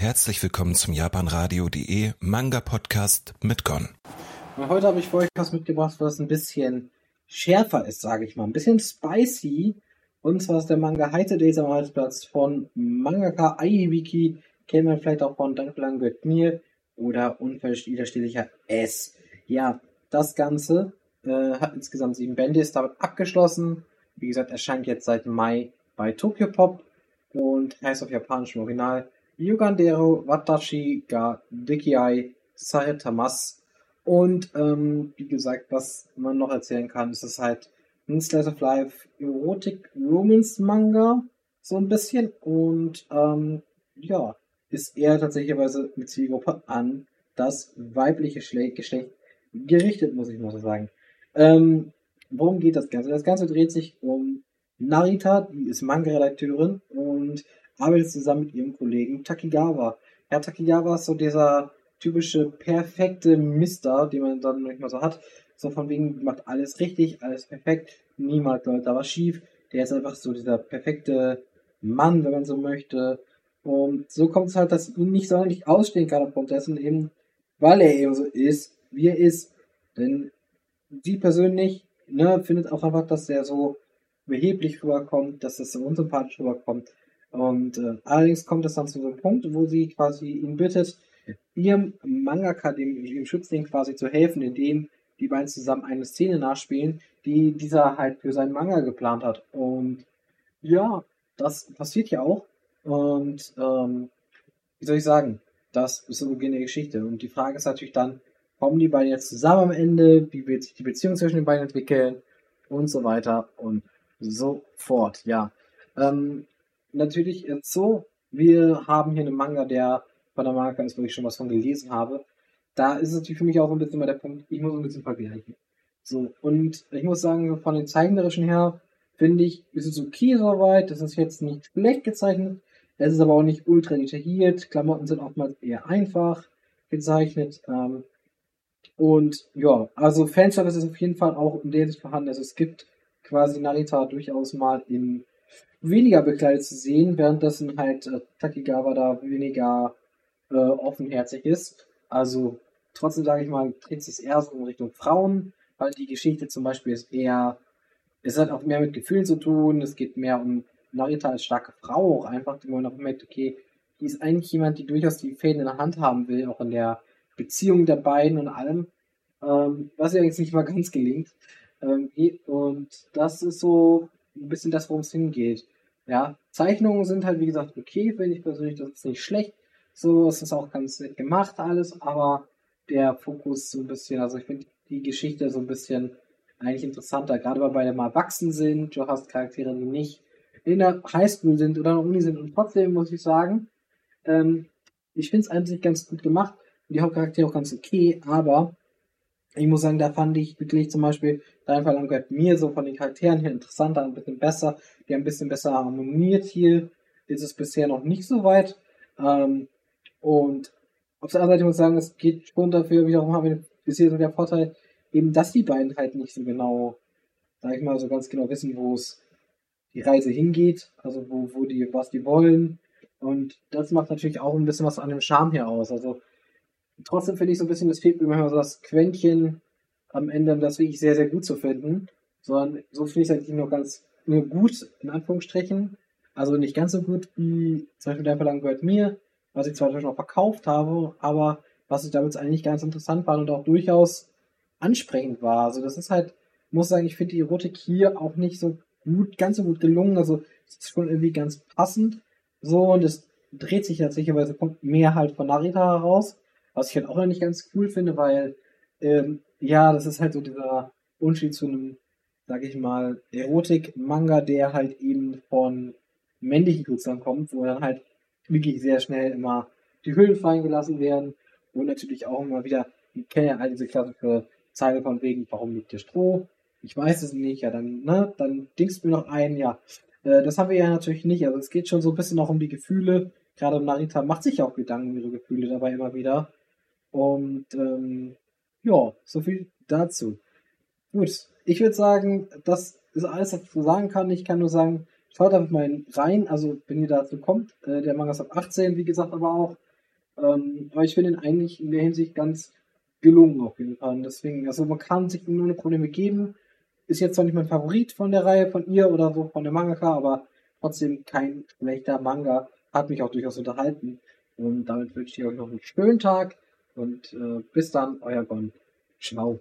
Herzlich willkommen zum japanradio.de Manga Podcast mit Gon. Heute habe ich für euch was mitgebracht, was ein bisschen schärfer ist, sage ich mal. Ein bisschen spicy. Und zwar ist der Manga Heite Days am Arbeitsplatz von Mangaka Aibiki. Kennt man vielleicht auch von Danke lang gehört mir oder Unwiderstehlicher S. Ja, das Ganze äh, hat insgesamt sieben Bände, ist damit abgeschlossen. Wie gesagt, erscheint jetzt seit Mai bei Tokyo Pop und heißt auf japanischem Original Yugandero Watashi ga Dekiai Saetamas. Und ähm, wie gesagt, was man noch erzählen kann, ist es halt ein Slice of Life Erotic Romance Manga, so ein bisschen. Und ähm, ja, ist eher tatsächlich mit Zielgruppe an das weibliche Geschlecht gerichtet, muss ich mal so sagen. Ähm, worum geht das Ganze? Das Ganze dreht sich um Narita, die ist Manga-Redakteurin und arbeitet zusammen mit ihrem Kollegen Takigawa. Ja, Takigawa ist so dieser typische perfekte Mister, den man dann manchmal so hat. So von wegen, macht alles richtig, alles perfekt, niemals läuft da was schief. Der ist einfach so dieser perfekte Mann, wenn man so möchte. Und so kommt es halt, dass ihn nicht sonderlich ausstehen kann aufgrund dessen eben, weil er eben so ist, wie er ist. Denn sie persönlich ne, findet auch einfach, dass er so beheblich rüberkommt, dass es so unsympathisch rüberkommt. Und äh, allerdings kommt es dann zu einem Punkt, wo sie quasi ihn bittet, ihrem Mangaka, dem, dem Schützling quasi zu helfen, indem die beiden zusammen eine Szene nachspielen, die dieser halt für seinen Manga geplant hat. Und ja, das passiert ja auch. Und ähm, wie soll ich sagen, das ist so Beginn der Geschichte. Und die Frage ist natürlich dann, kommen die beiden jetzt zusammen am Ende? Wie wird sich die Beziehung zwischen den beiden entwickeln? Und so weiter und so fort. Ja. Ähm, natürlich jetzt so, wir haben hier einen Manga, der von der Marke ist, wo ich schon was von gelesen habe. Da ist es natürlich für mich auch ein bisschen mal der Punkt, ich muss ein bisschen vergleichen. So, und ich muss sagen, von den zeichnerischen her, finde ich, ist es okay soweit. Das ist jetzt nicht schlecht gezeichnet. Es ist aber auch nicht ultra detailliert. Klamotten sind oftmals eher einfach gezeichnet. Ähm, und ja, also Fanservice ist auf jeden Fall auch in der Sicht vorhanden. Also es gibt quasi Narita durchaus mal in weniger bekleidet zu sehen, währenddessen halt äh, Takigawa da weniger äh, offenherzig ist. Also trotzdem sage ich mal, dreht sich eher so in Richtung Frauen, weil die Geschichte zum Beispiel ist eher, es hat auch mehr mit Gefühlen zu tun, es geht mehr um Narita als starke Frau auch einfach, die man auch merkt, okay, die ist eigentlich jemand, die durchaus die Fäden in der Hand haben will, auch in der Beziehung der beiden und allem, ähm, was ja jetzt nicht mal ganz gelingt. Ähm, und das ist so ein bisschen das, worum es hingeht. Ja, Zeichnungen sind halt, wie gesagt, okay, finde ich persönlich, das ist nicht schlecht. So, es ist auch ganz nett gemacht alles, aber der Fokus so ein bisschen, also ich finde die Geschichte so ein bisschen eigentlich interessanter, gerade weil beide mal erwachsen sind, du hast Charaktere, die nicht in der Highschool sind oder in der Uni sind und trotzdem muss ich sagen, ähm, ich finde es eigentlich ganz gut gemacht und die Hauptcharaktere auch ganz okay, aber ich muss sagen, da fand ich wirklich zum Beispiel Dein Verlangen gehört mir so von den Charakteren her interessanter, ein bisschen besser, die haben ein bisschen besser harmoniert hier, ist es bisher noch nicht so weit, ähm, und auf der anderen Seite muss ich sagen, es geht schon dafür, wiederum haben wir bisher so der Vorteil, eben, dass die beiden halt nicht so genau, sag ich mal, so ganz genau wissen, wo es die Reise hingeht, also wo, wo die, was die wollen. Und das macht natürlich auch ein bisschen was an dem Charme hier aus. Also trotzdem finde ich so ein bisschen, es fehlt mir manchmal so das Quäntchen am Ende, das wirklich sehr, sehr gut zu finden. Sondern so finde ich es eigentlich nur ganz, nur gut, in Anführungsstrichen. Also nicht ganz so gut wie zum Beispiel der Verlangen gehört mir, was ich zwar schon verkauft habe, aber was ich damit eigentlich ganz interessant war und auch durchaus ansprechend war. Also das ist halt, muss sagen, ich finde die Erotik hier auch nicht so gut, ganz so gut gelungen. Also es ist schon irgendwie ganz passend. So, und es dreht sich tatsächlich, kommt mehr halt von Narita heraus, was ich halt auch nicht ganz cool finde, weil, ähm, ja, das ist halt so dieser Unterschied zu einem, sag ich mal, Erotik-Manga, der halt eben von männlichen Künstlern kommt, wo dann halt wirklich sehr schnell immer die Hüllen fallen gelassen werden und natürlich auch immer wieder, ich kenne ja all diese klassische Zeile von wegen, warum liegt der Stroh? Ich weiß es nicht, ja, dann, ne, dann dingst mir noch ein, ja. Äh, das haben wir ja natürlich nicht, also es geht schon so ein bisschen auch um die Gefühle. Gerade Narita macht sich auch Gedanken über ihre Gefühle dabei immer wieder. Und ähm, ja, so viel dazu. Gut, ich würde sagen, das ist alles, was ich so sagen kann. Ich kann nur sagen, Schaut einfach mal rein, also wenn ihr dazu kommt. Äh, der Manga ist ab 18, wie gesagt, aber auch. Ähm, aber ich finde ihn eigentlich in der Hinsicht ganz gelungen auf jeden Fall. Deswegen, also man kann sich nur eine Probleme geben. Ist jetzt zwar nicht mein Favorit von der Reihe von ihr oder so von der Mangaka, aber trotzdem kein schlechter Manga. Hat mich auch durchaus unterhalten. Und damit wünsche ich euch noch einen schönen Tag und äh, bis dann, euer Gon. Ciao.